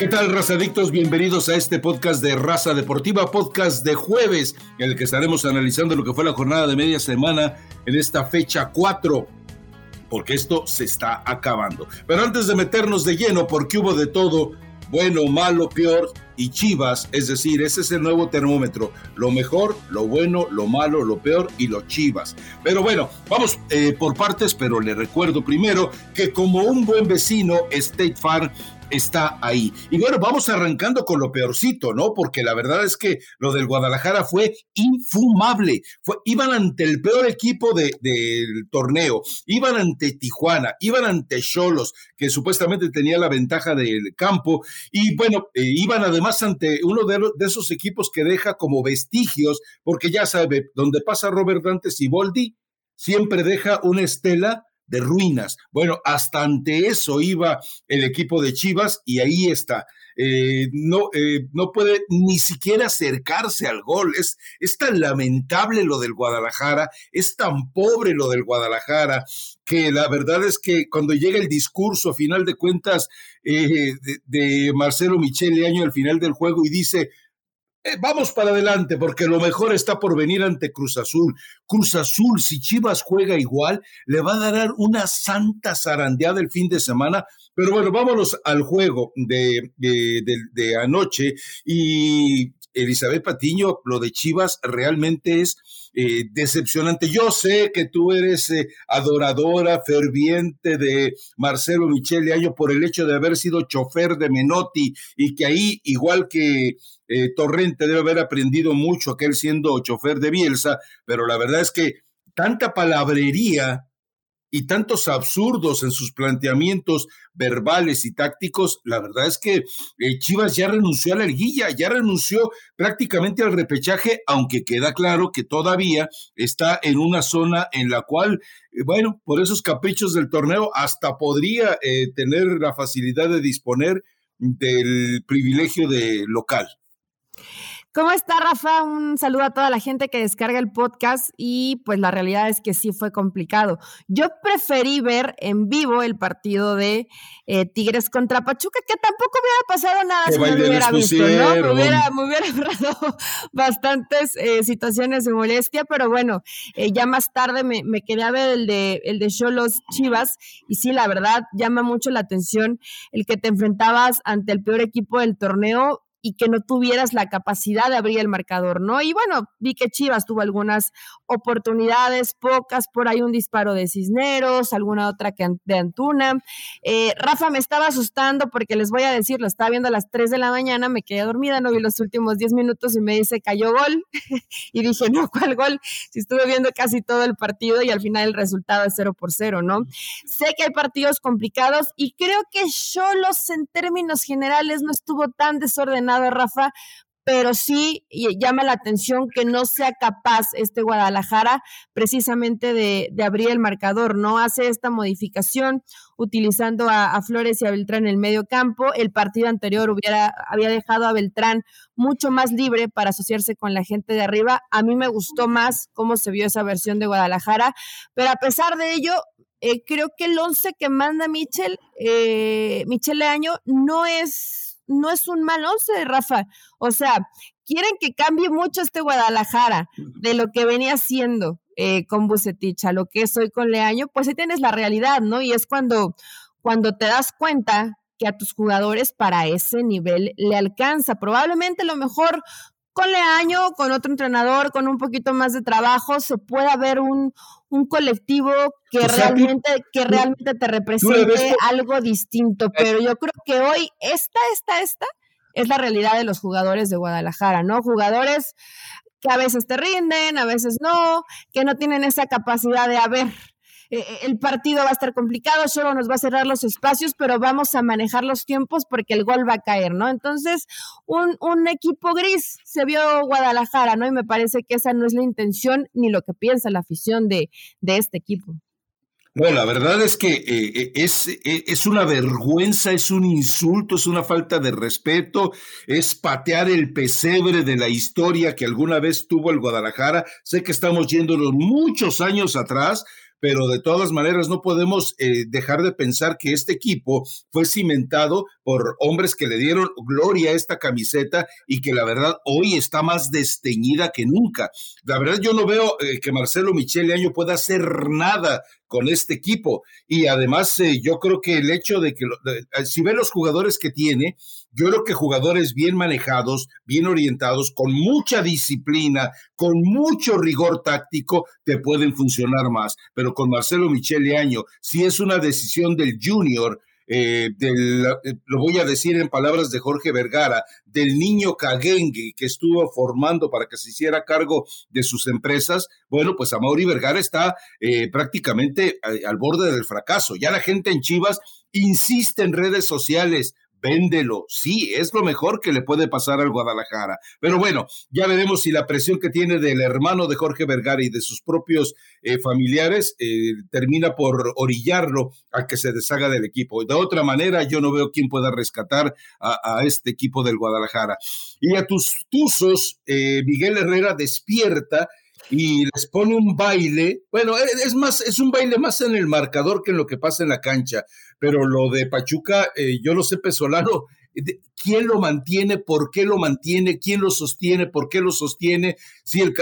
¿Qué tal, razadictos? Bienvenidos a este podcast de Raza Deportiva, podcast de jueves, en el que estaremos analizando lo que fue la jornada de media semana en esta fecha 4, porque esto se está acabando. Pero antes de meternos de lleno, porque hubo de todo, bueno, malo, peor y Chivas, es decir, ese es el nuevo termómetro, lo mejor, lo bueno, lo malo, lo peor y los Chivas. Pero bueno, vamos eh, por partes, pero le recuerdo primero que como un buen vecino, State Farm está ahí. Y bueno, vamos arrancando con lo peorcito, ¿no? Porque la verdad es que lo del Guadalajara fue infumable. Iban ante el peor equipo del torneo, iban ante Tijuana, iban ante Cholos, que supuestamente tenía la ventaja del campo, y bueno, eh, iban además ante uno de, de, esos equipos que deja como vestigios, porque ya sabe, donde pasa Robert Dantes y Boldi, siempre deja una estela de ruinas. Bueno, hasta ante eso iba el equipo de Chivas y ahí está. Eh, no, eh, no puede ni siquiera acercarse al gol. Es, es tan lamentable lo del Guadalajara, es tan pobre lo del Guadalajara, que la verdad es que cuando llega el discurso, a final de cuentas, eh, de, de, Marcelo Michele Año al final del juego y dice, eh, vamos para adelante porque lo mejor está por venir ante Cruz Azul. Cruz Azul, si Chivas juega igual, le va a dar una santa zarandeada el fin de semana. Pero bueno, vámonos al juego de, de, anoche. Y Elizabeth Patiño, lo de Chivas realmente es eh, decepcionante. Yo sé que tú eres eh, adoradora, ferviente de Marcelo Michele Año por el hecho de haber sido chofer de Menotti y que ahí, igual que eh, Torrente debe haber aprendido mucho aquel siendo chofer de Bielsa, pero la verdad es que tanta palabrería y tantos absurdos en sus planteamientos verbales y tácticos, la verdad es que eh, Chivas ya renunció a la liguilla, ya renunció prácticamente al repechaje, aunque queda claro que todavía está en una zona en la cual, eh, bueno, por esos caprichos del torneo, hasta podría tener la facilidad de disponer del privilegio de local. ¿Cómo está Rafa? Un saludo a toda la gente que descarga el podcast y pues la realidad es que sí fue complicado. Yo preferí ver en vivo el partido de eh, Tigres contra Pachuca, que tampoco hubiera pasado nada si no lo hubiera visto, ¿no? Me hubiera, me hubiera bastantes eh, situaciones de molestia, pero bueno, eh, ya más tarde me, me, quedé a ver el de el de Cholos Chivas y sí, la verdad, llama mucho la atención el que te enfrentabas ante el peor equipo del torneo y que no tuvieras la capacidad de abrir el marcador, ¿no? Y bueno, vi que Chivas tuvo algunas oportunidades, pocas, por ahí un disparo de Cisneros, alguna otra que de Antuna. Eh, Rafa me estaba asustando porque les voy a decir, lo estaba viendo a las 3 de la mañana, me quedé dormida, no vi los últimos 10 minutos y me dice, cayó gol. y dije, no, ¿cuál gol? Si estuve viendo casi todo el partido y al final el resultado es 0 por 0, ¿no? Sé que hay partidos complicados y creo que Cholos en términos generales no estuvo tan desordenado de Rafa, pero sí llama la atención que no sea capaz este Guadalajara precisamente de, abrir el marcador, ¿no? Hace esta modificación utilizando a, Flores y a Beltrán en el medio campo. El partido anterior hubiera, había dejado a Beltrán mucho más libre para asociarse con la gente de arriba. A mí me gustó más cómo se vio esa versión de Guadalajara, pero a pesar de ello, eh, creo que el 11 que manda Michel, eh, Michel Leaño, no es no es un mal once, Rafa. O sea, quieren que cambie mucho este Guadalajara de lo que venía haciendo eh, con Bucetich a lo que es hoy con Leaño, pues ahí tienes la realidad, ¿no? Y es cuando, cuando te das cuenta que a tus jugadores para ese nivel le alcanza. Probablemente lo mejor con Leaño, con otro entrenador, con un poquito más de trabajo, se pueda ver un, un colectivo que realmente, que realmente te represente algo distinto. Pero yo creo que hoy esta, esta, esta es la realidad de los jugadores de Guadalajara, ¿no? Jugadores que a veces te rinden, a veces no, que no tienen esa capacidad de, haber eh, eh, el partido va a estar complicado, solo nos va a cerrar los espacios, pero vamos a manejar los tiempos porque el gol va a caer, ¿no? Entonces, un, un equipo gris se vio Guadalajara, ¿no? Y me parece que esa no es la intención ni lo que piensa la afición de, de este equipo. Bueno, la verdad es que eh, es, es, una vergüenza, es un insulto, es una falta de respeto, es patear el pesebre de la historia que alguna vez tuvo el Guadalajara. Sé que estamos yéndonos muchos años atrás, pero de todas maneras no podemos eh, dejar de pensar que este equipo fue cimentado por hombres que le dieron gloria a esta camiseta y que la verdad hoy está más desteñida que nunca. La verdad yo no veo eh, que Marcelo Michele Año pueda hacer nada con este equipo. Y además, eh, yo creo que el hecho de que, eh, si ve los jugadores que tiene, yo creo que jugadores bien manejados, bien orientados, con mucha disciplina, con mucho rigor táctico, te pueden funcionar más. Pero con Marcelo Michele Año, si es una decisión del junior, eh, del, eh, lo voy a decir en palabras de Jorge Vergara, del niño Cagengue que estuvo formando para que se hiciera cargo de sus empresas, bueno, pues Amaury Vergara está eh, prácticamente al borde del fracaso. Ya la gente en Chivas insiste en redes sociales, véndelo. Sí, es lo mejor que le puede pasar al Guadalajara. Pero bueno, ya veremos si la presión que tiene del hermano de Jorge Vergara y de sus propios eh, familiares eh, termina por orillarlo a que se deshaga del equipo. De otra manera, yo no veo quién pueda rescatar a, este equipo del Guadalajara. Y a tus tuzos, eh, Miguel Herrera despierta y les pone un baile. Bueno, e, es más, es un baile más en el marcador que en lo que pasa en la cancha. Pero lo de Pachuca, eh, yo lo sé, Pesolano, quién lo mantiene, por qué lo mantiene, quién lo sostiene, por qué lo sostiene. Si el,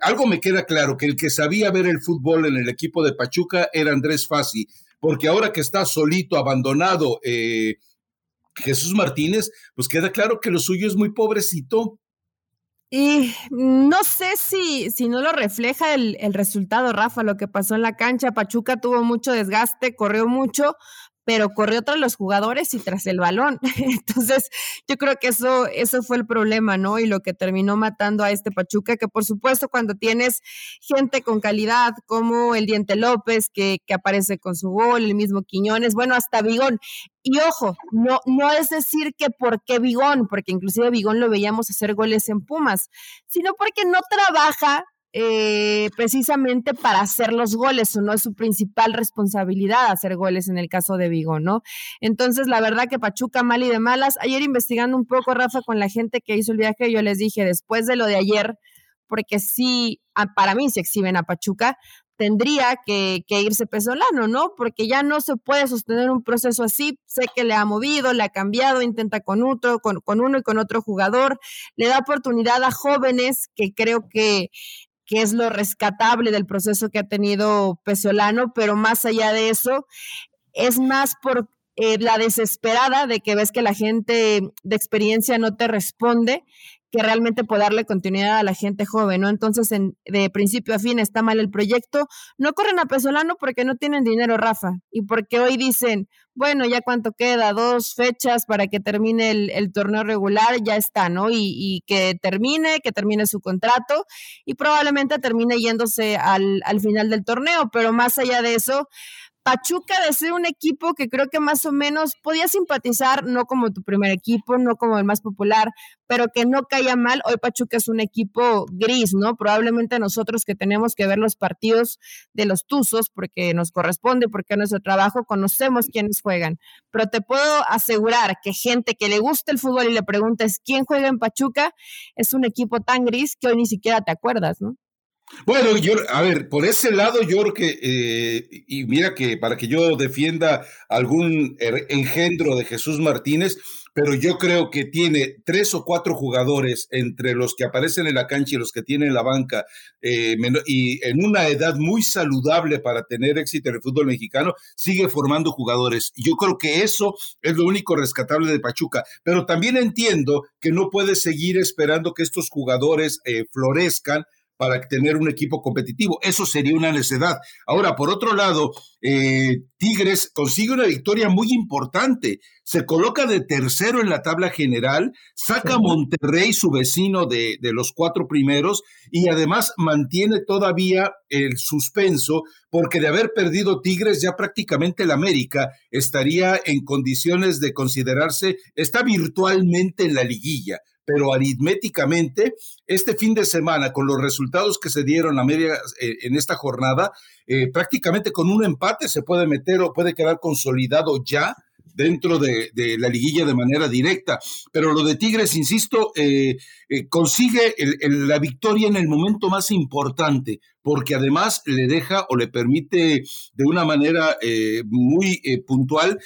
algo me queda claro, que el que sabía ver el fútbol en el equipo de Pachuca era Andrés Fassi, porque ahora que está solito, abandonado, eh, Jesús Martínez, pues queda claro que lo suyo es muy pobrecito. Y no sé si, si no lo refleja el, el, resultado, Rafa, lo que pasó en la cancha. Pachuca tuvo mucho desgaste, corrió mucho, pero corrió tras los jugadores y tras el balón. Entonces, yo creo que eso, eso fue el problema, ¿no? Y lo que terminó matando a este Pachuca, que por supuesto cuando tienes gente con calidad como el Diente López, que, que aparece con su gol, el mismo Quiñones, bueno, hasta Vigón. Y ojo, no, no es decir que por qué Vigón, porque inclusive Vigón lo veíamos hacer goles en Pumas, sino porque no trabaja eh, precisamente para hacer los goles, no es su principal responsabilidad hacer goles en el caso de Vigo, ¿no? Entonces, la verdad que Pachuca mal y de malas. Ayer investigando un poco, Rafa, con la gente que hizo el viaje, yo les dije, después de lo de ayer, porque sí, para mí se exhiben a Pachuca, tendría que, irse Pesolano, ¿no? Porque ya no se puede sostener un proceso así. Sé que le ha movido, le ha cambiado, intenta con otro, con, con uno y con otro jugador, le da oportunidad a jóvenes que creo que que es lo rescatable del proceso que ha tenido Pesolano, pero más allá de eso, es más por eh, la desesperada de que ves que la gente de experiencia no te responde que realmente puede darle continuidad a la gente joven, ¿no? Entonces, en, de principio a fin está mal el proyecto. No corren a Pesolano porque no tienen dinero, Rafa, y porque hoy dicen, bueno, ya cuánto queda, dos fechas para que termine el, torneo regular, ya está, ¿no? Y, y, que termine, que termine su contrato y probablemente termine yéndose al, al final del torneo, pero más allá de eso, Pachuca de ser un equipo que creo que más o menos podía simpatizar, no como tu primer equipo, no como el más popular, pero que no caía mal. Hoy Pachuca es un equipo gris, ¿no? Probablemente nosotros que tenemos que ver los partidos de los Tuzos, porque nos corresponde, porque es nuestro trabajo, conocemos quiénes juegan. Pero te puedo asegurar que gente que le gusta el fútbol y le preguntes quién juega en Pachuca, es un equipo tan gris que hoy ni siquiera te acuerdas, ¿no? Bueno, yo, a ver, por ese lado yo creo que, eh, y mira que para que yo defienda algún er, engendro de Jesús Martínez, pero yo creo que tiene tres o cuatro jugadores entre los que aparecen en la cancha y los que tienen la banca, eh, y en una edad muy saludable para tener éxito en el fútbol mexicano, sigue formando jugadores. Yo creo que eso es lo único rescatable de Pachuca, pero también entiendo que no puede seguir esperando que estos jugadores eh, florezcan para tener un equipo competitivo. Eso sería una necedad. Ahora, por otro lado, eh, Tigres consigue una victoria muy importante. Se coloca de tercero en la tabla general, saca a Monterrey, su vecino de, de los cuatro primeros, y además mantiene todavía el suspenso, porque de haber perdido Tigres, ya prácticamente el América estaría en condiciones de considerarse, está virtualmente en la liguilla pero aritméticamente, este fin de semana, con los resultados que se dieron a media eh, en esta jornada, eh, prácticamente con un empate se puede meter o puede quedar consolidado ya dentro de, la liguilla de manera directa. Pero lo de Tigres, insisto, eh, consigue la victoria en el momento más importante, porque además le deja o le permite de una manera eh, muy puntual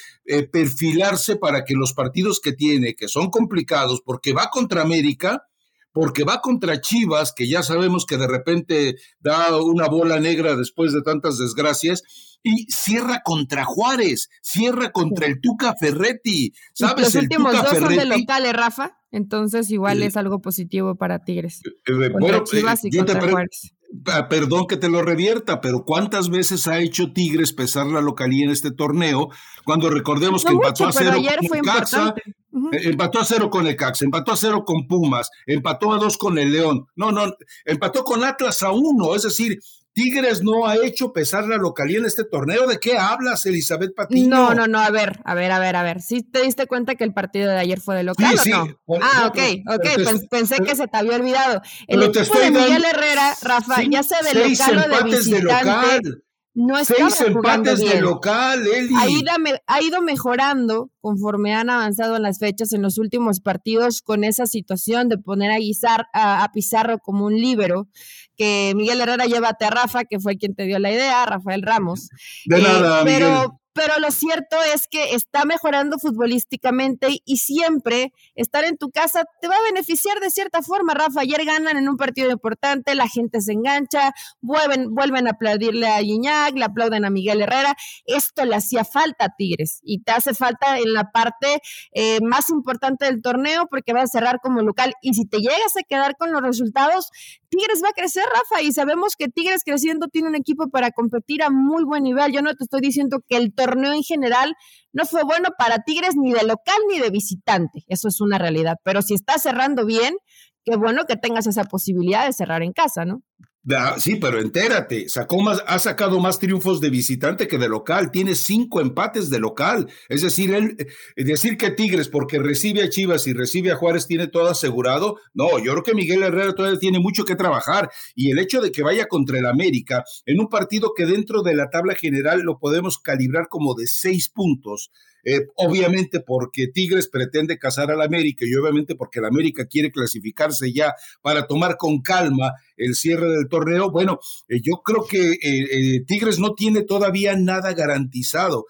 perfilarse para que los partidos que tiene, que son complicados, porque va contra América, porque va contra Chivas, que ya sabemos que de repente da una bola negra después de tantas desgracias, y cierra contra Juárez, cierra contra el Tuca Ferretti. ¿Sabes? Los últimos dos son de locales, Rafa, entonces igual es algo positivo para Tigres. Eh, eh, bueno, Chivas y contra Juárez. Ah, perdón que te lo revierta, pero ¿cuántas veces ha hecho Tigres pesar la localía en este torneo? Cuando recordemos que empató a cero con el Caxa, eh, empató a cero con el Caxa, empató a cero con Pumas, empató a dos con el León. No, no, empató con Atlas a uno, es decir, Tigres no ha hecho pesar la localía en este torneo. ¿De qué hablas, Elizabeth Patiño? No, no, no, a ver, a ver, a ver, a ver. ¿Sí te diste cuenta que el partido de ayer fue de local o no? ah, ok, ok, pensé que se te había olvidado. El equipo de Miguel Herrera, Rafa, ya se de local o de visitante. No Seis empates de local, Eli. Ha ido, ha ido mejorando conforme han avanzado en las fechas en los últimos partidos con esa situación de poner a, Guizar, a, Pizarro como un líbero, que Miguel Herrera lleva a Rafa, que fue quien te dio la idea, Rafael Ramos. De nada, eh, pero, pero lo cierto es que está mejorando futbolísticamente y siempre estar en tu casa te va a beneficiar de cierta forma, Rafa. Ayer ganan en un partido importante, la gente se engancha, vuelven, vuelven a aplaudirle a Iñac, le aplauden a Miguel Herrera. Esto le hacía falta a Tigres y te hace falta en la parte eh, más importante del torneo porque va a cerrar como local. Y si te llegas a quedar con los resultados, Tigres va a crecer, Rafa, y sabemos que Tigres creciendo tiene un equipo para competir a muy buen nivel. Yo no te estoy diciendo que el torneo en general no fue bueno para Tigres ni de local ni de visitante, eso es una realidad, pero si está cerrando bien, qué bueno que tengas esa posibilidad de cerrar en casa, ¿no? Sí, pero entérate, sacó más, ha sacado más triunfos de visitante que de local, tiene cinco empates de local. Es decir, él, eh, decir que Tigres, porque recibe a Chivas y recibe a Juárez, tiene todo asegurado. No, yo creo que Miguel Herrera todavía tiene mucho que trabajar. Y el hecho de que vaya contra el América en un partido que dentro de la tabla general lo podemos calibrar como de seis puntos, eh, obviamente porque Tigres pretende cazar al América y obviamente porque el América quiere clasificarse ya para tomar con calma el cierre del torneo. Bueno, eh, yo creo que eh, Tigres no tiene todavía nada garantizado.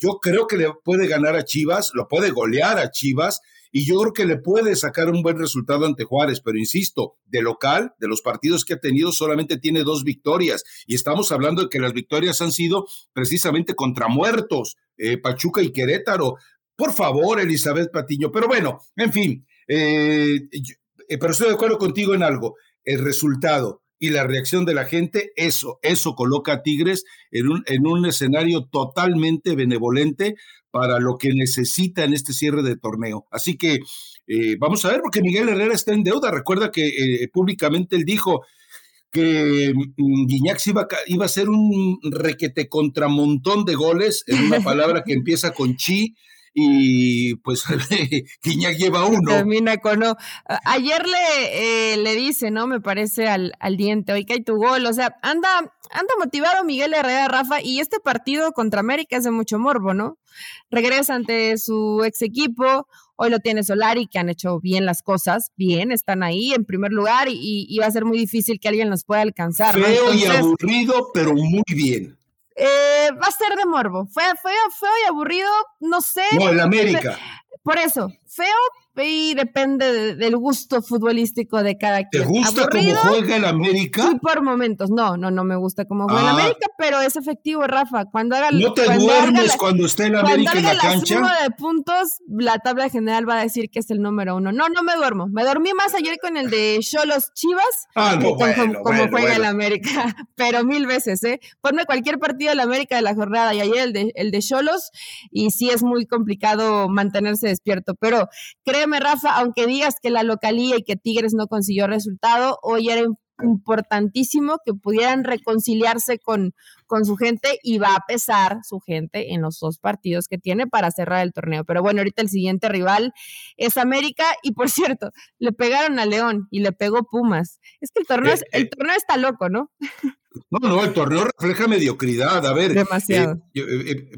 yo creo que le puede ganar a Chivas, lo puede golear a Chivas y yo creo que le puede sacar un buen resultado ante Juárez, pero insisto, de local, de los partidos que ha tenido, solamente tiene dos victorias. Y estamos hablando de que las victorias han sido precisamente contra muertos, eh, Pachuca y Querétaro. Por favor, Elizabeth Patiño, pero bueno, en fin, eh, eh, pero estoy de acuerdo contigo en algo, el resultado y la reacción de la gente, eso, eso coloca a Tigres en un, en un escenario totalmente benevolente para lo que necesita en este cierre de torneo. Así que eh, vamos a ver, porque Miguel Herrera está en deuda. Recuerda que eh, públicamente él dijo que mm, Guiñac iba, iba a ser un requete contra montón de goles, en una palabra que empieza con chi, y pues Guiñac lleva uno. Termina con no. Ayer le, eh, le dice, ¿no? Me parece al, al diente, hoy cae tu gol. O sea, anda, anda motivado Miguel Herrera, Rafa, y este partido contra América es de mucho morbo, ¿no? Regresa ante su ex equipo, hoy lo tiene Solari, que han hecho bien las cosas, bien, están ahí en primer lugar y, va a ser muy difícil que alguien los pueda alcanzar. Feo y aburrido, pero muy bien. Eh, va a ser de morbo. Fue feo, feo y aburrido, no sé. No, el América. Por eso, feo, y depende del gusto futbolístico de cada quien. ¿Te gusta cómo juega el América? Sí, por momentos. No, no, no me gusta cómo juega el ah. América, pero es efectivo, Rafa. Cuando haga No te duermes cuando esté el América en la, la cancha. Suma de puntos, la tabla general va a decir que es el número uno. No, no me duermo. Me dormí más ayer con el de Cholos Chivas ah, no, como juega el América, pero mil veces, ¿eh? Ponme cualquier partido del América de la jornada y ayer el de el de Cholos y sí es muy complicado mantenerse despierto, pero créeme Rafa, aunque digas que la localía y que Tigres no consiguió resultado, hoy era importantísimo que pudieran reconciliarse con, con su gente y va a pesar su gente en los dos partidos que tiene para cerrar el torneo. Pero bueno, ahorita el siguiente rival es América y por cierto, le pegaron a León y le pegó Pumas. Es que el torneo, eh, el eh. torneo está loco, ¿no? No, no, el torneo refleja mediocridad. A ver, demasiado. Eh,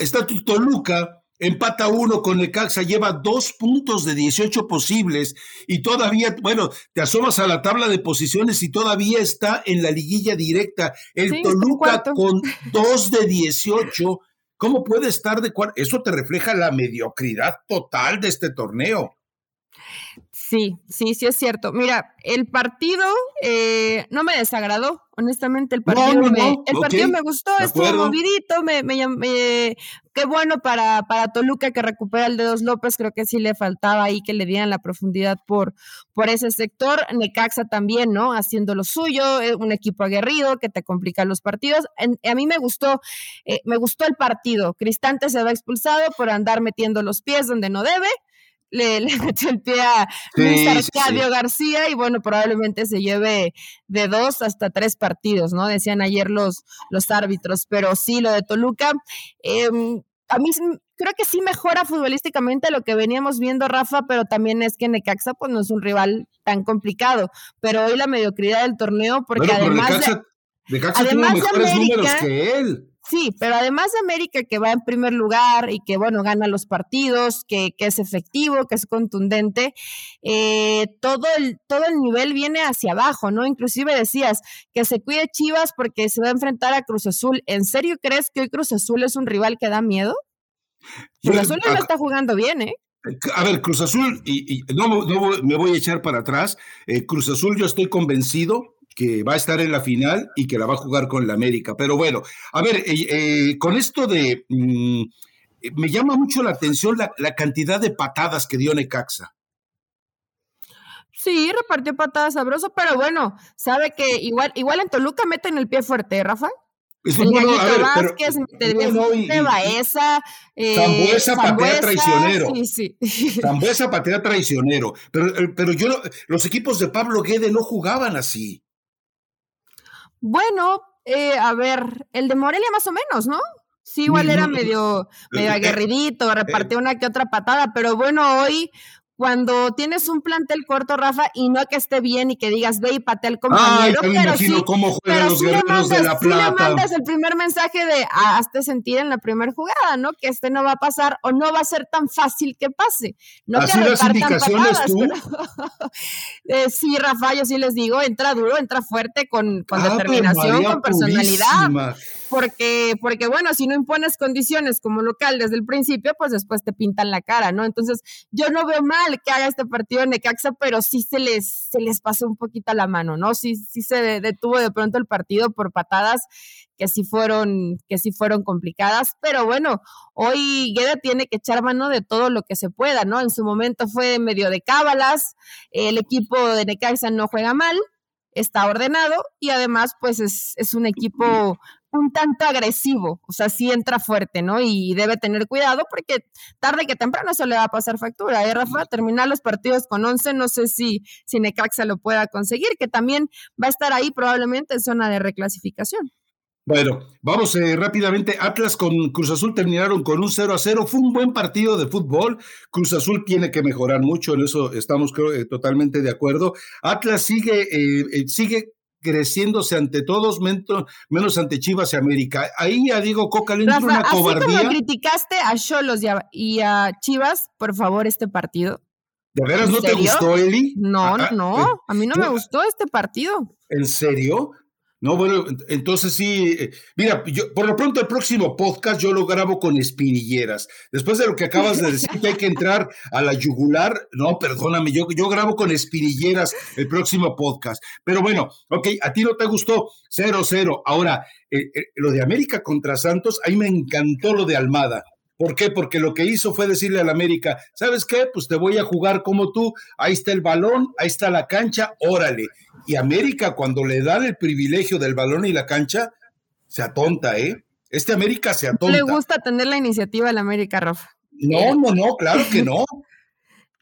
está Toluca empata uno con Necaxa, lleva dos puntos de 18 posibles y todavía, bueno, te asomas a la tabla de posiciones y todavía está en la liguilla directa. El Toluca con dos de 18. ¿Cómo puede estar de cuarto? Eso te refleja la mediocridad total de este torneo. Sí, sí, sí es cierto. Mira, el partido eh, no me desagradó, honestamente. El partido, me, el partido me gustó, estuvo movidito, me, me, qué bueno para, para Toluca que recupera el Dedos López, creo que sí le faltaba ahí que le dieran la profundidad por, por ese sector. Necaxa también, ¿no? Haciendo lo suyo, eh, un equipo aguerrido que te complica los partidos. a mí me gustó, eh, me gustó el partido. Cristante se va expulsado por andar metiendo los pies donde no debe le, metió el pie a Luis Arcadio García y bueno, probablemente se lleve de dos hasta tres partidos, ¿no? Decían ayer los, los árbitros, pero sí, lo de Toluca, em, a mí creo que sí mejora futbolísticamente lo que veníamos viendo, Rafa, pero también es que Necaxa pues no es un rival tan complicado, pero hoy la mediocridad del torneo, porque además... Necaxa, de, mejores números que él. Sí, pero además de América que va en primer lugar y que, bueno, gana los partidos, que, que es efectivo, que es contundente, eh, todo, el, todo el nivel viene hacia abajo, ¿no? Inclusive decías que se cuide Chivas porque se va a enfrentar a Cruz Azul. ¿En serio crees que hoy Cruz Azul es un rival que da miedo? Cruz Azul no está jugando bien, ¿eh? A ver, Cruz Azul, y, no, me voy a echar para atrás, eh, Cruz Azul yo estoy convencido que va a estar en la final y que la va a jugar con la América. Pero bueno, a ver, eh, eh, con esto de... Mm, me llama mucho la atención la, cantidad de patadas que dio Necaxa. Sí, repartió patadas sabroso, pero bueno, sabe que igual, igual en Toluca meten el pie fuerte, ¿eh, Rafa. Es el bueno, a ver, Vázquez, pero, Baeza, eh, Zambuesa, patea traicionero. Sí, sí. Zambuesa patea traicionero. Pero, pero yo, los equipos de Pablo Guede no jugaban así. Bueno, eh, a ver, el de Morelia más o menos, ¿no? Sí, igual era medio, medio aguerridito, repartió una que otra patada, pero bueno, hoy cuando tienes un plantel corto, Rafa, y no que esté bien y que digas, ve y patea al compañero, pero sí, cómo juegan los guerreros de la plata. Sí le mandas el primer mensaje de ah, hazte sentir en la primera jugada, ¿no? Que este no va a pasar o no va a ser tan fácil que pase. No ¿Así que las indicaciones tú? eh, sí, Rafa, yo sí les digo, entra duro, entra fuerte, con, con ah, determinación, con personalidad porque, porque bueno, si no impones condiciones como local desde el principio, pues después te pintan la cara, ¿no? Entonces, yo no veo mal que haga este partido en Necaxa, pero sí se les, se les pasó un poquito la mano, ¿no? Sí, sí se detuvo de pronto el partido por patadas que sí fueron, que sí fueron complicadas, pero bueno, hoy Gueda tiene que echar mano de todo lo que se pueda, ¿no? En su momento fue medio de cábalas, el equipo de Necaxa no juega mal, está ordenado y además pues es, es un equipo un tanto agresivo, o sea, sí entra fuerte, ¿no? Y debe tener cuidado porque tarde que temprano se le va a pasar factura. ¿eh, Rafa? Terminar los partidos con 11, no sé si, si Necaxa lo pueda conseguir, que también va a estar ahí probablemente en zona de reclasificación. Bueno, vamos eh, rápidamente. Atlas con Cruz Azul terminaron con un 0 a 0. Fue un buen partido de fútbol. Cruz Azul tiene que mejorar mucho, en eso estamos creo, eh, totalmente de acuerdo. Atlas sigue, eh, sigue creciéndose ante todos, menos, ante Chivas y América. Ahí ya digo, Coca le una cobardía. Así criticaste a Cholos y a, Chivas, por favor, este partido. ¿De veras no te gustó, Eli? No, ah, ah, no, a mí no me gustó este partido. ¿En serio? No, bueno, entonces sí, eh, mira, yo, por lo pronto el próximo podcast yo lo grabo con espinilleras. Después de lo que acabas de decir que hay que entrar a la yugular, no, perdóname, yo, yo grabo con espinilleras el próximo podcast. Pero bueno, ok, a ti no te gustó, cero, cero. Ahora, eh, eh, lo de América contra Santos, ahí me encantó lo de Almada. ¿Por qué? Porque lo que hizo fue decirle al América, ¿sabes qué? Pues te voy a jugar como tú, ahí está el balón, ahí está la cancha, órale. Y América cuando le dan el privilegio del balón y la cancha, se atonta, ¿eh? Este América se atonta. Le gusta tener la iniciativa del América, Rafa. No, no, no, claro que no.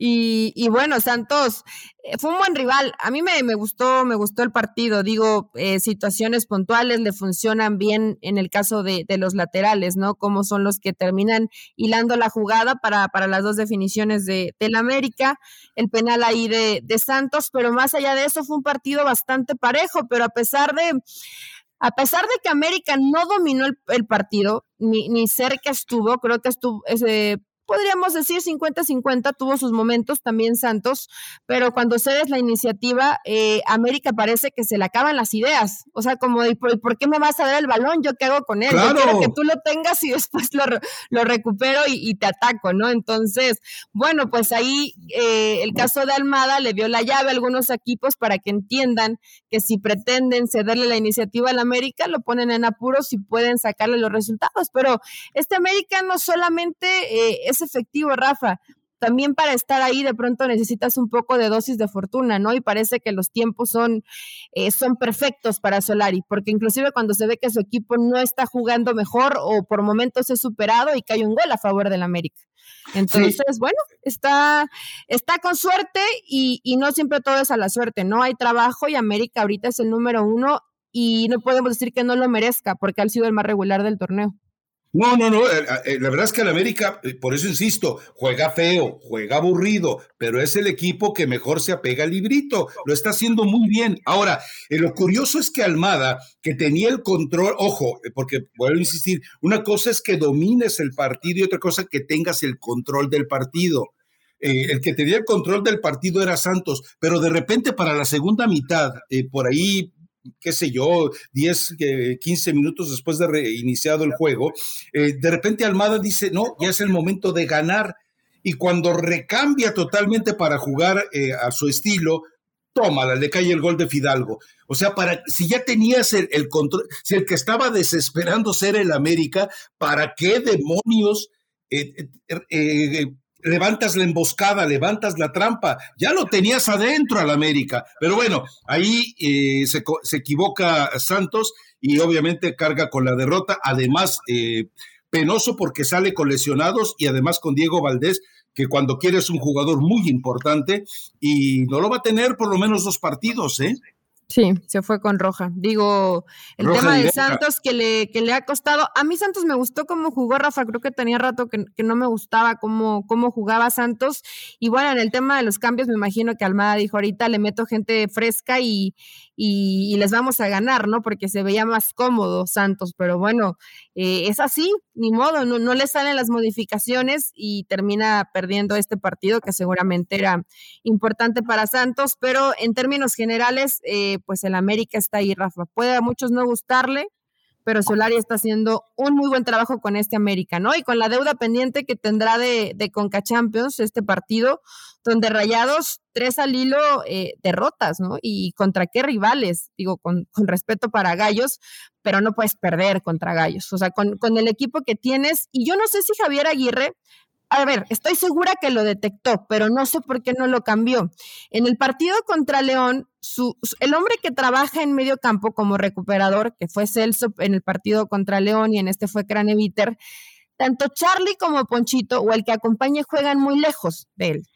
Y, bueno, Santos eh, fue un buen rival. A mí me, gustó, me gustó el partido. Digo, eh, situaciones puntuales le funcionan bien en el caso de, los laterales, ¿no? Como son los que terminan hilando la jugada para, para las dos definiciones de, del América, el penal ahí de, de Santos, pero más allá de eso fue un partido bastante parejo, pero a pesar de a pesar de que América no dominó el, partido, ni, ni cerca estuvo, creo que estuvo, ese, podríamos decir 50-50, tuvo sus momentos también Santos, pero cuando cedes la iniciativa, eh, América parece que se le acaban las ideas. O sea, como, ¿por, qué me vas a dar el balón? ¿Yo qué hago con él? Yo quiero que tú lo tengas y después lo, lo recupero y, te ataco, ¿no? Entonces, bueno, pues ahí eh, el caso de Almada le dio la llave a algunos equipos para que entiendan que si pretenden cederle la iniciativa al América, lo ponen en apuros y pueden sacarle los resultados. Pero este América no solamente eh, es efectivo, Rafa. También para estar ahí de pronto necesitas un poco de dosis de fortuna, ¿no? Y parece que los tiempos son, eh, son perfectos para Solari, porque inclusive cuando se ve que su equipo no está jugando mejor o por momentos es superado y cae un gol a favor del América. Entonces, bueno, está, está con suerte y, y, no siempre todo es a la suerte, ¿no? Hay trabajo y América ahorita es el número uno y no podemos decir que no lo merezca porque ha sido el más regular del torneo. No, no, no. Eh, eh, la verdad es que el América, eh, por eso insisto, juega feo, juega aburrido, pero es el equipo que mejor se apega al librito. Lo está haciendo muy bien. Ahora, lo curioso es que Almada, que tenía el control, ojo, porque vuelvo a insistir, una cosa es que domines el partido y otra cosa que tengas el control del partido. el que tenía el control del partido era Santos, pero de repente para la segunda mitad, por ahí qué sé yo, 10, 15 minutos después de reiniciado el juego, eh, de repente Almada dice, no, ya es el momento de ganar. Y cuando recambia totalmente para jugar eh, a su estilo, tómala, le cae el gol de Fidalgo. O sea, para, si ya tenías el, control, si el que estaba desesperando ser el América, ¿para qué demonios eh, levantas la emboscada, levantas la trampa, ya lo tenías adentro al América. Pero bueno, ahí eh, se, equivoca Santos y obviamente carga con la derrota. Además, eh, penoso porque sale con lesionados y además con Diego Valdés, que cuando quiere es un jugador muy importante y no lo va a tener por lo menos dos partidos, ¿eh? Sí, se fue con Roja. Digo, el tema de Santos que le, que le ha costado. A mí Santos me gustó cómo jugó Rafa, creo que tenía rato que, no me gustaba cómo, cómo jugaba Santos. Y bueno, en el tema de los cambios, me imagino que Almada dijo ahorita le meto gente fresca y, y, les vamos a ganar, ¿no? Porque se veía más cómodo Santos, pero bueno, eh, es así, ni modo, no, no le salen las modificaciones y termina perdiendo este partido que seguramente era importante para Santos, pero en términos generales, eh, pues el América está ahí, Rafa. Puede a muchos no gustarle, pero Solari está haciendo un muy buen trabajo con este América, ¿no? Y con la deuda pendiente que tendrá de, de Conca Champions, este partido, donde Rayados, tres al hilo, eh, derrotas, ¿no? Y contra qué rivales, digo, con, respeto para Gallos, pero no puedes perder contra Gallos, o sea, con el equipo que tienes. Y yo no sé si Javier Aguirre a ver, estoy segura que lo detectó, pero no sé por qué no lo cambió. En el partido contra León, su, el hombre que trabaja en medio campo como recuperador, que fue Celso en el partido contra León y en este fue Craneviter, tanto Charlie como Ponchito o el que acompañe juegan muy lejos de él.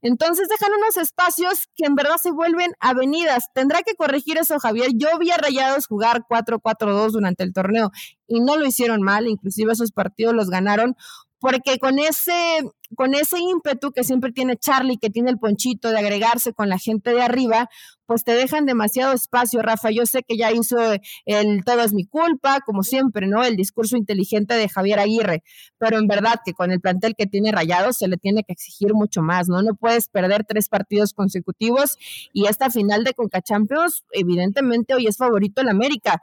Entonces dejan unos espacios que en verdad se vuelven avenidas. Tendrá que corregir eso, Javier. Yo vi a Rayados jugar 4-4-2 durante el torneo y no lo hicieron mal, inclusive esos partidos los ganaron porque con ese, con ese ímpetu que siempre tiene Charlie, que tiene el ponchito de agregarse con la gente de arriba, pues te dejan demasiado espacio, Rafa. Yo sé que ya hizo el todo es mi culpa, como siempre, ¿no? El discurso inteligente de Javier Aguirre, pero en verdad que con el plantel que tiene rayado se le tiene que exigir mucho más, ¿no? No puedes perder tres partidos consecutivos y esta final de Conca Champions, evidentemente hoy es favorito el América.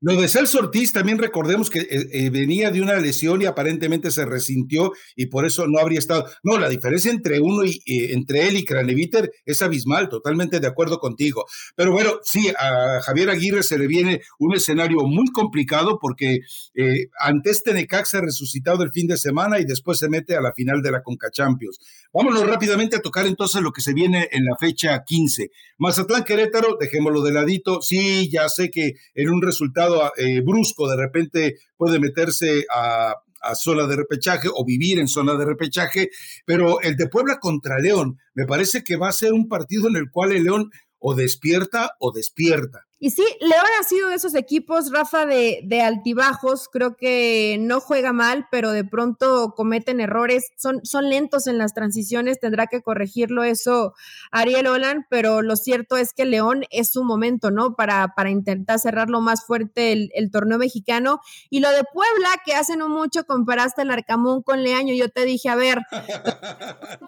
lo de Celso Ortiz también recordemos que eh, eh, venía de una lesión y aparentemente se resintió y por eso no habría estado. No, la diferencia entre uno y entre él y Craneviter es abismal, totalmente de acuerdo contigo. Pero bueno, sí, a Javier Aguirre se le viene un escenario muy complicado porque eh, ante este Necaxa resucitado el fin de semana y después se mete a la final de la Conca Champions. Vámonos rápidamente a tocar entonces lo que se viene en la fecha 15. Mazatlán Querétaro, dejémoslo de ladito. Sí, ya sé que en un resultado eh, brusco de repente puede meterse a, a zona de repechaje o vivir en zona de repechaje, pero el de Puebla contra León me parece que va a ser un partido en el cual el León o despierta o despierta. Y sí, León ha sido de esos equipos, Rafa, de, de, altibajos. Creo que no juega mal, pero de pronto cometen errores. Son, son lentos en las transiciones, tendrá que corregirlo eso Ariel Olan, pero lo cierto es que León es su momento, ¿no? Para, para intentar cerrar lo más fuerte el, el, torneo mexicano. Y lo de Puebla, que hace no mucho comparaste el Arcamón con Leaño, yo te dije, a ver,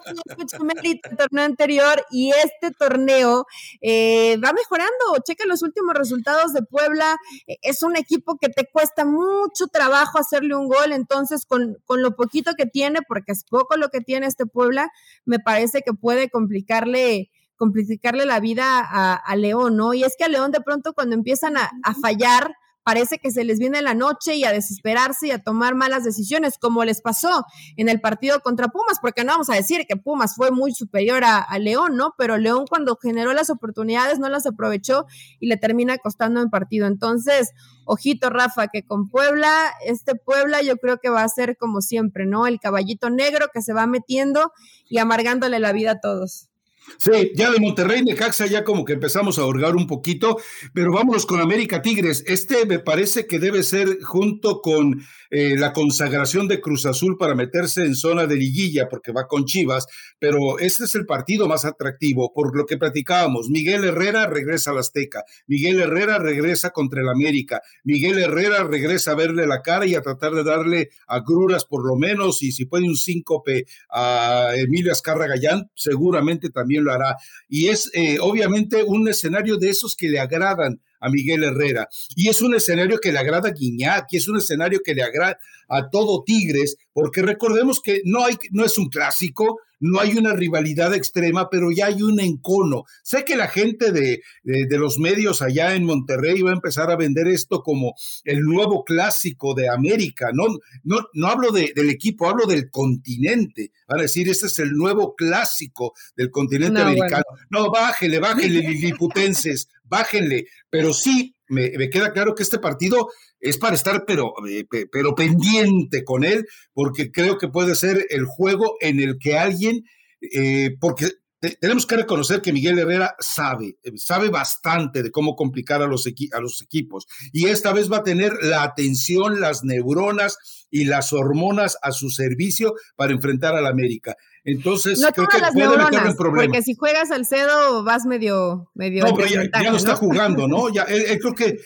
el torneo anterior y este torneo eh, va mejorando. Checa los últimos resultados de Puebla. Eh, es un equipo que te cuesta mucho trabajo hacerle un gol, entonces con, con lo poquito que tiene, porque es poco lo que tiene este Puebla, me parece que puede complicarle complicarle la vida a, León, ¿no? Y es que a León de pronto cuando empiezan a, a fallar, parece que se les viene la noche y a desesperarse y a tomar malas decisiones, como les pasó en el partido contra Pumas, porque no vamos a decir que Pumas fue muy superior a, León, ¿no? Pero León cuando generó las oportunidades no las aprovechó y le termina costando en partido. Entonces, ojito, Rafa, que con Puebla, este Puebla yo creo que va a ser como siempre, ¿no? El caballito negro que se va metiendo y amargándole la vida a todos. Sí, ya de Monterrey, Necaxa, ya como que empezamos a hurgar un poquito, pero vámonos con América Tigres. Este me parece que debe ser junto con eh, la consagración de Cruz Azul para meterse en zona de liguilla, porque va con Chivas, pero este es el partido más atractivo, por lo que platicábamos. Miguel Herrera regresa a la Azteca, Miguel Herrera regresa contra el América, Miguel Herrera regresa a verle la cara y a tratar de darle a Gruras por lo menos, y si puede un síncope a Emilio Azcarra Gallán, seguramente también lo hará. Y es eh, obviamente un escenario de esos que le agradan a Miguel Herrera. Y es un escenario que le agrada a Guiñac, y es un escenario que le agrada a todo Tigres, porque recordemos que no, hay, no es un clásico, no hay una rivalidad extrema, pero ya hay un encono. Sé que la gente de, de, los medios allá en Monterrey va a empezar a vender esto como el nuevo clásico de América. No, no, no hablo de, del equipo, hablo del continente. Van a decir, este es el nuevo clásico del continente americano. No, bájele, bájele, liliputenses, bájenle. Pero sí, me, queda claro que este partido es para estar pero, eh, pero pendiente con él, porque creo que puede ser el juego en el que alguien, eh, porque tenemos que reconocer que Miguel Herrera sabe, sabe bastante de cómo complicar a los, a los equipos. Y esta vez va a tener la atención, las neuronas y las hormonas a su servicio para enfrentar al América. Entonces, creo que puede meterlo en problemas. Porque si juegas al cedo, vas medio. medio no, pero ya, no está jugando, ¿no? Ya, él, creo que,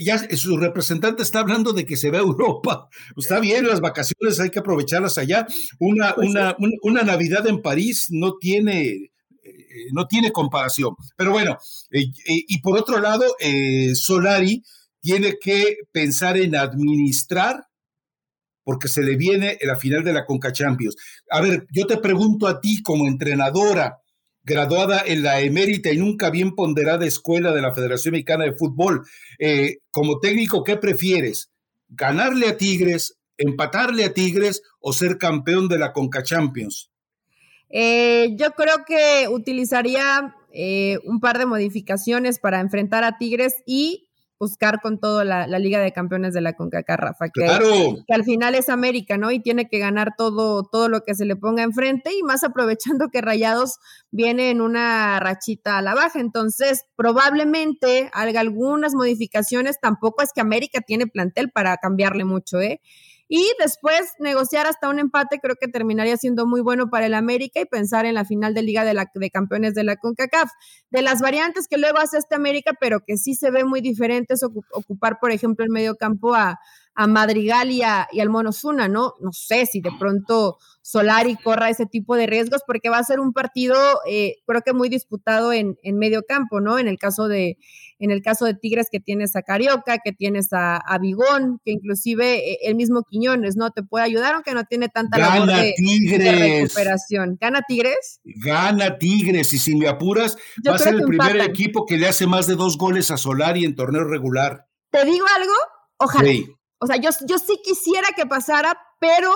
ya su representante está hablando de que se va a Europa. Está bien, las vacaciones hay que aprovecharlas allá. Una, pues una, una, Navidad en París no tiene eh, no tiene comparación. Pero bueno, eh, eh, y por otro lado, Solari tiene que pensar en administrar porque se le viene la final de la Conca Champions. A ver, yo te pregunto a ti como entrenadora, graduada en la emérita y nunca bien ponderada escuela de la Federación Mexicana de Fútbol, eh, como técnico, ¿qué prefieres? ¿Ganarle a Tigres, empatarle a Tigres o ser campeón de la Conca Champions? Eh, yo creo que utilizaría eh, un par de modificaciones para enfrentar a Tigres y buscar con todo la, Liga de Campeones de la CONCACAF, Rafa, que, que, al final es América, ¿no? Y tiene que ganar todo, todo lo que se le ponga enfrente y más aprovechando que Rayados viene en una rachita a la baja. Entonces, probablemente haga algunas modificaciones, tampoco es que América tiene plantel para cambiarle mucho, ¿eh? Y después negociar hasta un empate creo que terminaría siendo muy bueno para el América y pensar en la final de Liga de, Campeones de la CONCACAF. De las variantes que luego hace este América, pero que sí se ve muy diferente ocupar, por ejemplo, el medio campo a, a Madrigal y, a, y al Monosuna, ¿no? No sé si de pronto Solari corra ese tipo de riesgos porque va a ser un partido, eh, creo que muy disputado en, en, medio campo, ¿no? En el caso de, en el caso de Tigres que tienes a Carioca, que tienes a, a Bigón, que inclusive eh, el mismo Quiñones, ¿no? Te puede ayudar aunque no tiene tanta labor de, recuperación. ¿Gana Tigres? Gana Tigres y si me apuras, va a ser el primer equipo que le hace más de dos goles a Solari en torneo regular. ¿Te digo algo? Ojalá. O sea, yo, yo sí quisiera que pasara, pero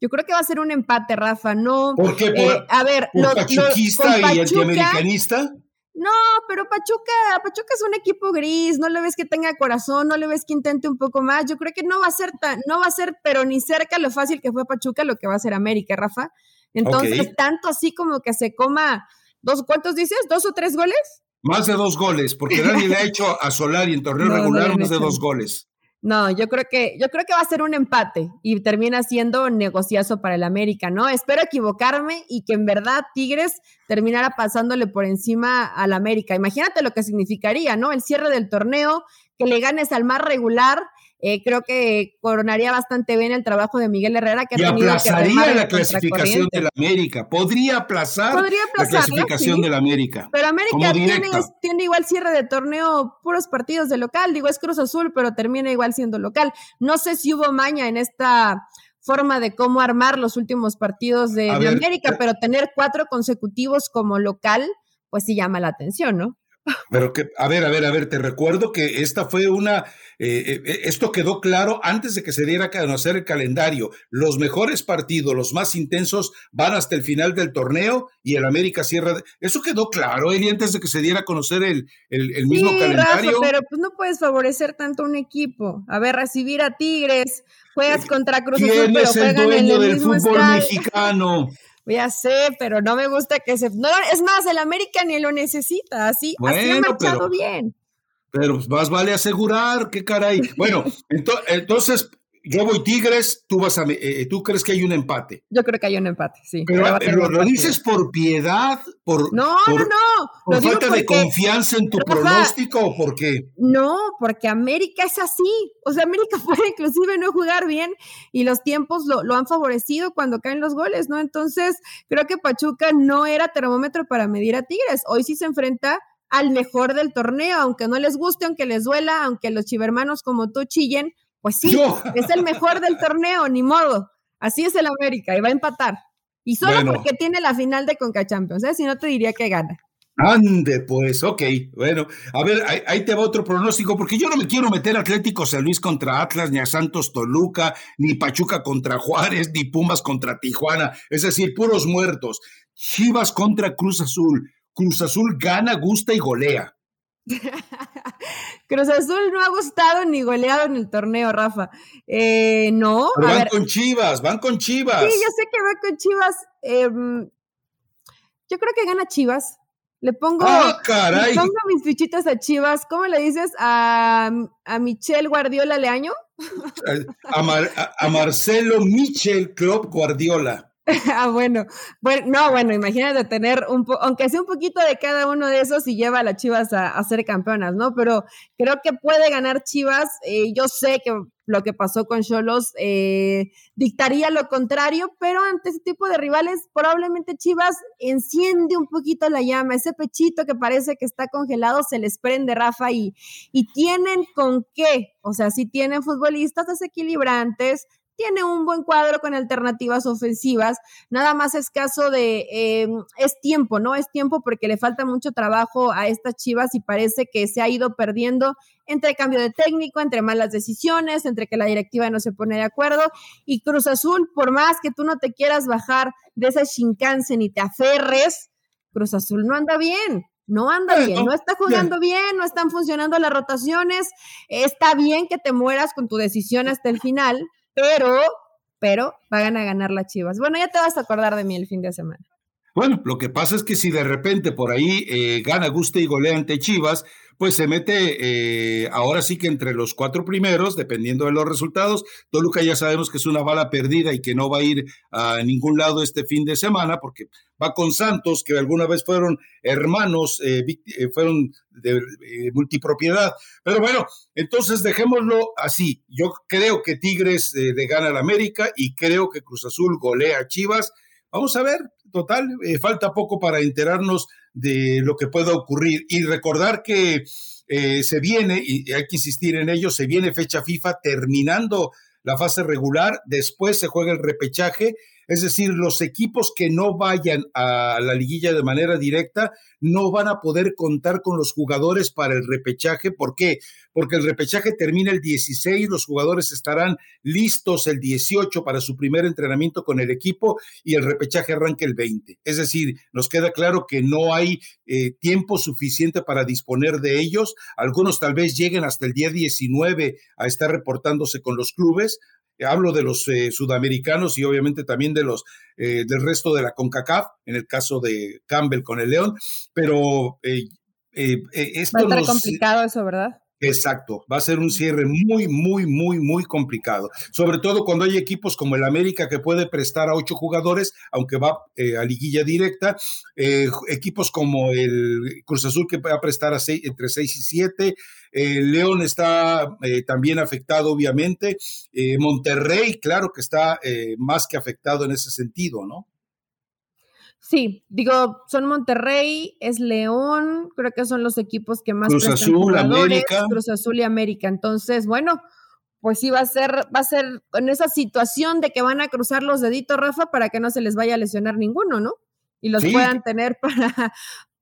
yo creo que va a ser un empate, Rafa. No. ¿Por qué? Eh, a ver, ¿por pachuquista y antiamericanista? No, pero Pachuca, Pachuca es un equipo gris, no le ves que tenga corazón, no le ves que intente un poco más. Yo creo que no va a ser tan, no va a ser, pero ni cerca lo fácil que fue Pachuca lo que va a ser América, Rafa. Entonces, tanto así como que se coma dos, ¿cuántos dices? ¿Dos o tres goles? Más de dos goles, porque nadie le ha hecho a Solari en torneo regular más de dos goles. No, yo creo que yo creo que va a ser un empate y termina siendo negociazo para el América, ¿no? Espero equivocarme y que en verdad Tigres terminara pasándole por encima al América. Imagínate lo que significaría, ¿no? El cierre del torneo, que le ganes al más regular eh, creo que coronaría bastante bien el trabajo de Miguel Herrera. Que y aplazaría la clasificación de la América. Podría aplazar la clasificación de la América. Pero América tiene, tiene, igual cierre de torneo, puros partidos de local. Digo, es Cruz Azul, pero termina igual siendo local. No sé si hubo maña en esta forma de cómo armar los últimos partidos de, de América, eh pero tener cuatro consecutivos como local, pues sí llama la atención, ¿no? Pero que, a ver, a ver, a ver, te recuerdo que esta fue una, eh, eh, esto quedó claro antes de que se diera a conocer el calendario. Los mejores partidos, los más intensos, van hasta el final del torneo y el América cierra. Eso quedó claro, Eli, antes de que se diera a conocer el, el, mismo calendario. pero pues no puedes favorecer tanto a un equipo. A ver, recibir a Tigres, juegas contra Cruz Azul, pero es el dueño del fútbol mexicano? Ya sé, pero no me gusta que se. No, es más, el América ni lo necesita, así, así ha marchado bien. Pero más vale asegurar, qué caray. Bueno, entonces yo voy Tigres, tú vas a, eh, eh, tú crees que hay un empate. Yo creo que hay un empate, sí. Pero, lo, dices por piedad, por no, no, no, por falta de confianza en tu pronóstico o por qué. No, porque América es así. O sea, América puede inclusive no jugar bien y los tiempos lo, lo han favorecido cuando caen los goles, ¿no? Entonces creo que Pachuca no era termómetro para medir a Tigres. Hoy sí se enfrenta al mejor del torneo, aunque no les guste, aunque les duela, aunque los chivermanos como tú chillen, pues sí, es el mejor del torneo, ni modo. Así es el América y va a empatar. Y solo porque tiene la final de Conca Champions, ¿eh? si no te diría que gana. Ande, pues, ok. Bueno, a ver, ahí, te va otro pronóstico, porque yo no me quiero meter Atlético San Luis contra Atlas, ni a Santos Toluca, ni Pachuca contra Juárez, ni Pumas contra Tijuana. Es decir, puros muertos. Chivas contra Cruz Azul. Cruz Azul gana, gusta y golea. Cruz Azul no ha gustado ni goleado en el torneo, Rafa. Eh, no. van con Chivas, van con Chivas. Sí, yo sé que va con Chivas. Em, yo creo que gana Chivas. Le pongo, ah, le pongo mis fichitas a Chivas. ¿Cómo le dices a, a Michelle Guardiola Leaño? a, a Marcelo Michel Club Guardiola. ah, bueno. bueno, no, bueno, imagínate tener un po aunque sea un poquito de cada uno de esos y lleva a las Chivas a, ser campeonas, ¿no? Pero creo que puede ganar Chivas. Eh, yo sé que lo que pasó con Cholos eh, dictaría lo contrario, pero ante ese tipo de rivales, probablemente Chivas enciende un poquito la llama, ese pechito que parece que está congelado se les prende, Rafa, y, y tienen con qué, o sea, si tienen futbolistas desequilibrantes, tiene un buen cuadro con alternativas ofensivas, nada más es caso de, eh, es tiempo, ¿no? Es tiempo porque le falta mucho trabajo a estas Chivas y parece que se ha ido perdiendo entre cambio de técnico, entre malas decisiones, entre que la directiva no se pone de acuerdo y Cruz Azul, por más que tú no te quieras bajar de ese Shinkansen ni te aferres, Cruz Azul no anda bien. No anda bien, no está jugando bien, no están funcionando las rotaciones. Está bien que te mueras con tu decisión hasta el final, pero, pero van a ganar las Chivas. Bueno, ya te vas a acordar de mí el fin de semana. Bueno, lo que pasa es que si de repente por ahí eh, gana, guste y golea ante Chivas, pues se mete eh, ahora sí que entre los cuatro primeros, dependiendo de los resultados. Toluca ya sabemos que es una bala perdida y que no va a ir a ningún lado este fin de semana porque va con Santos, que alguna vez fueron hermanos, eh, eh, fueron de multipropiedad. Pero bueno, entonces dejémoslo así. Yo creo que Tigres le gana al América y creo que Cruz Azul golea a Chivas. Vamos a ver, total, falta poco para enterarnos de lo que pueda ocurrir y recordar que eh, se viene, y hay que insistir en ello, se viene fecha FIFA terminando la fase regular, después se juega el repechaje es decir, los equipos que no vayan a la liguilla de manera directa no van a poder contar con los jugadores para el repechaje. ¿Por qué? Porque el repechaje termina el 16, los jugadores estarán listos el 18 para su primer entrenamiento con el equipo y el repechaje arranca el 20. Es decir, nos queda claro que no hay eh, tiempo suficiente para disponer de ellos. Algunos tal vez lleguen hasta el día 19 a estar reportándose con los clubes, hablo de los eh, sudamericanos y obviamente también de los eh, del resto de la CONCACAF, en el caso de Campbell con el León, pero eh, esto Va a estar complicado eso, ¿verdad? Exacto, va a ser un cierre muy, muy, muy, muy complicado. Sobre todo cuando hay equipos como el América que puede prestar a ocho jugadores, aunque va a liguilla directa, equipos como el Cruz Azul que va a prestar a entre seis y siete, eh, León está eh, también afectado, obviamente. Eh, Monterrey, claro que está más que afectado en ese sentido, ¿no? Sí, digo, son Monterrey, es León, creo que son los equipos que más Cruz Azul, América. Cruz Azul y América. Entonces, bueno, pues sí va a ser, va a ser en esa situación de que van a cruzar los deditos, Rafa, para que no se les vaya a lesionar ninguno, ¿no? Y los puedan tener para,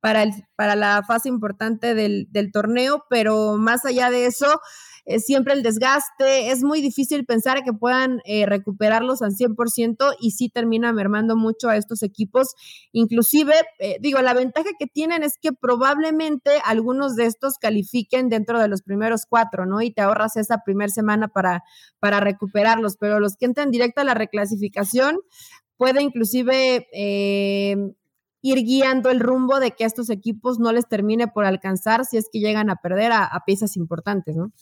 para, el, para la fase importante del, del torneo, pero más allá de eso, es siempre el desgaste, es muy difícil pensar que puedan eh, recuperarlos al 100% y sí termina mermando mucho a estos equipos. Inclusive, eh, digo, la ventaja que tienen es que probablemente algunos de estos califiquen dentro de los primeros cuatro, ¿no? Y te ahorras esa primera semana para, para recuperarlos, pero los que entran directo a la reclasificación puede inclusive... Eh, ir guiando el rumbo de que estos equipos no les termine por alcanzar si es que llegan a perder a, piezas importantes, ¿no?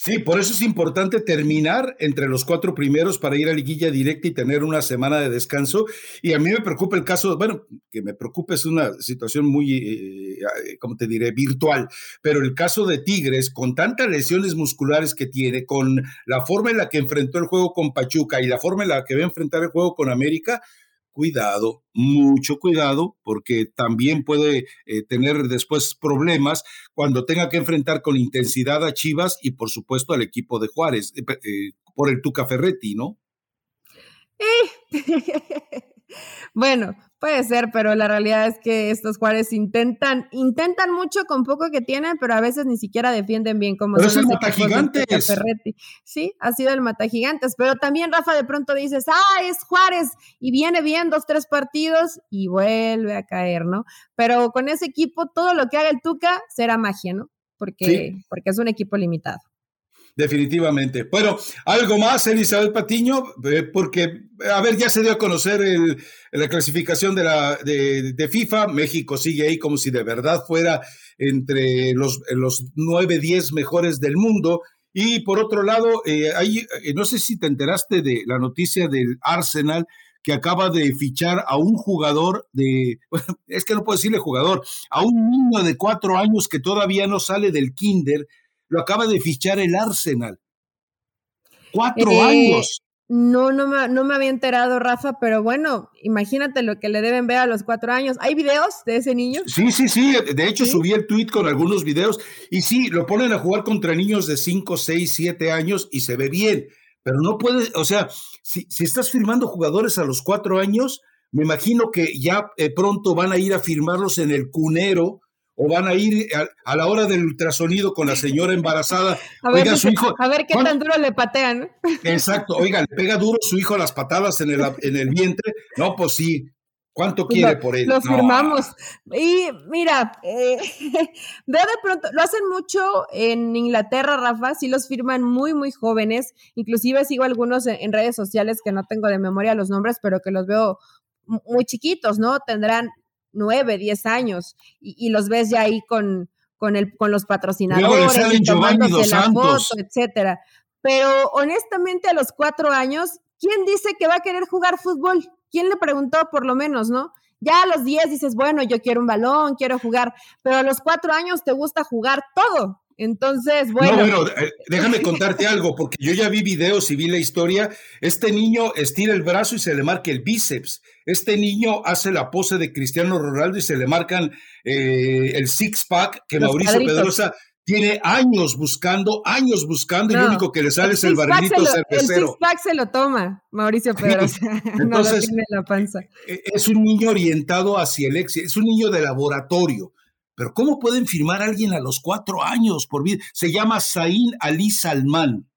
Sí, por eso es importante terminar entre los cuatro primeros para ir a liguilla directa y tener una semana de descanso. Y a mí me preocupa el caso, bueno, que me preocupa es una situación muy, eh, como te diré, virtual, pero el caso de Tigres, con tantas lesiones musculares que tiene, con la forma en la que enfrentó el juego con Pachuca y la forma en la que va a enfrentar el juego con América, cuidado, mucho cuidado, porque también puede eh, tener después problemas cuando tenga que enfrentar con intensidad a Chivas y por supuesto al equipo de Juárez, eh, eh, por el Tuca Ferretti, ¿no? bueno, Puede ser, pero la realidad es que estos Juárez intentan, intentan mucho con poco que tienen, pero a veces ni siquiera defienden bien como Pero es el mata gigantes. Sí, ha sido el mata gigantes, pero también Rafa de pronto dices, ah, es Juárez, y viene bien dos, tres partidos y vuelve a caer, ¿no? Pero con ese equipo, todo lo que haga el Tuca será magia, ¿no? Porque, porque es un equipo limitado definitivamente. Bueno, algo más, Elizabeth Patiño, eh, porque, a ver, ya se dio a conocer la clasificación de, la, de, FIFA. México sigue ahí como si de verdad fuera entre los, los 9, 10 mejores del mundo. Y por otro lado, eh, eh, no sé si te enteraste de la noticia del Arsenal que acaba de fichar a un jugador de, es que no puedo decirle jugador, a un niño de cuatro años que todavía no sale del kinder, lo acaba de fichar el Arsenal. Cuatro eh, años. No, no me, no me había enterado, Rafa, pero bueno, imagínate lo que le deben ver a los cuatro años. ¿Hay videos de ese niño? Sí, sí, sí. De hecho, subí el tweet con algunos videos y sí, lo ponen a jugar contra niños de cinco, seis, siete años y se ve bien. Pero no puede, o sea, si, si estás firmando jugadores a los cuatro años, me imagino que ya eh, pronto van a ir a firmarlos en el cunero o van a ir a, la hora del ultrasonido con la señora embarazada. A ver, su hijo, a ver qué tan duro le patean. Exacto, oiga, le pega duro su hijo las patadas en el, en el vientre. No, pues sí. ¿Cuánto pues quiere por él? Lo firmamos. Y mira, eh, veo de pronto, lo hacen mucho en Inglaterra, Rafa, sí los firman muy, muy jóvenes. Inclusive sigo algunos en redes sociales que no tengo de memoria los nombres, pero que los veo muy chiquitos, ¿no? Tendrán nueve, diez años y, los ves ya ahí con, con, el, con los patrocinadores, y tomándose la foto, etcétera. Pero honestamente, a los cuatro años, ¿quién dice que va a querer jugar fútbol? ¿Quién le preguntó, por lo menos, no? Ya a los diez dices, bueno, yo quiero un balón, quiero jugar, pero a los cuatro años te gusta jugar todo. Entonces, bueno. No, bueno, eh, déjame contarte algo, porque yo ya vi videos y vi la historia. Este niño estira el brazo y se le marca el bíceps. Este niño hace la pose de Cristiano Ronaldo y se le marcan eh, el six-pack que Mauricio Pedrosa tiene años buscando, años buscando, y lo único que le sale es el barrilito cervecero. El six-pack se lo toma, Mauricio Pedrosa. Entonces, tiene la panza. Es un niño orientado hacia el éxito, es un niño de laboratorio pero ¿cómo pueden firmar a alguien a los cuatro años por vida? Se llama Zain Ali Salman.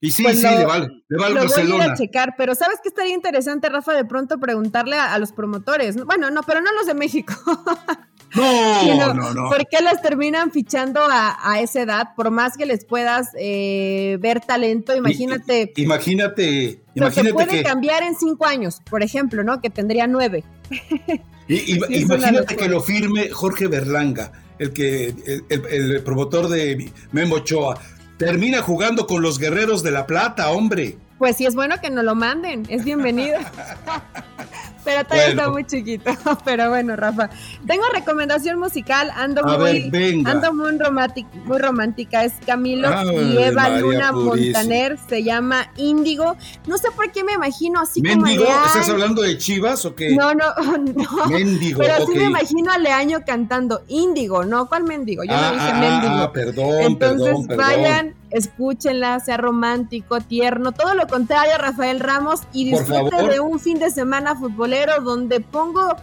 Y sí, pues sí, le va, le va lo Voy a ir a checar, pero ¿sabes qué estaría interesante, Rafa, de pronto preguntarle a, los promotores? Bueno, no, pero no los de México. No, no, no. ¿Por qué los terminan fichando a, esa edad? Por más que les puedas eh, ver talento, imagínate. imagínate, imagínate. se puede cambiar en cinco años, por ejemplo, ¿no? Que tendría nueve. imagínate que lo firme Jorge Berlanga, el que el, promotor de Memo Ochoa. Termina jugando con los guerreros de la plata, hombre. Pues sí, es bueno que nos lo manden, es bienvenido. pero todavía está muy chiquito. Pero bueno, Rafa. Tengo recomendación musical, ando muy, ando muy romántica, muy romántica. Es Camilo y Eva Luna Montaner, se llama Índigo. No sé por qué me imagino así como ¿Mendigo? ¿Estás hablando de Chivas o qué? No, no, no. Mendigo. Pero sí me imagino a Leaño cantando Índigo, ¿no? ¿Cuál mendigo? Yo no dije ah, mendigo. Ah, perdón, Entonces, perdón, vayan escúchenla, sea romántico, tierno, todo lo contrario Rafael Ramos y disfrute de un fin de semana futbolero donde pongo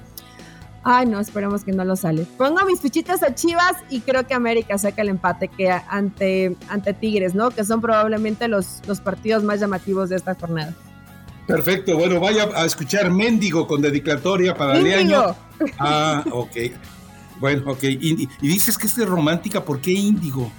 Ay, no, esperemos que no lo sale. Pongo mis fichitas a Chivas y creo que América saca el empate que ante, ante Tigres, ¿no? Que son probablemente los, los partidos más llamativos de esta jornada. Perfecto, bueno, vaya a escuchar Méndigo con dedicatoria para el año. Ah, ok. Bueno, ok. Y, y dices que es romántica, ¿por qué Índigo?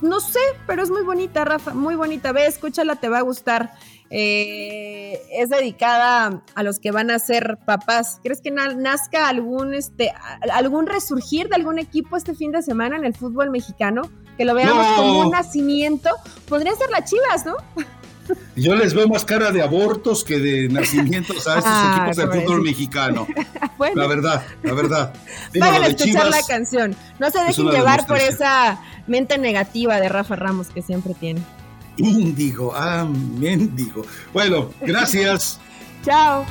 no sé, pero es muy bonita, Rafa, muy bonita. Ve, escúchala, te va a gustar. Eh, es dedicada a los que van a ser papás. ¿Crees que nazca algún, este, algún resurgir de algún equipo este fin de semana en el fútbol mexicano? Que lo veamos como un nacimiento. Podría ser las Chivas, ¿no? Yo les veo más cara de abortos que de nacimientos a estos ah, equipos de fútbol mexicano. La verdad, la verdad. Vayan a escuchar la canción. No se dejen llevar por esa mente negativa de Rafa Ramos que siempre tiene. Índigo, ah, mendigo. Bueno, gracias. Chao.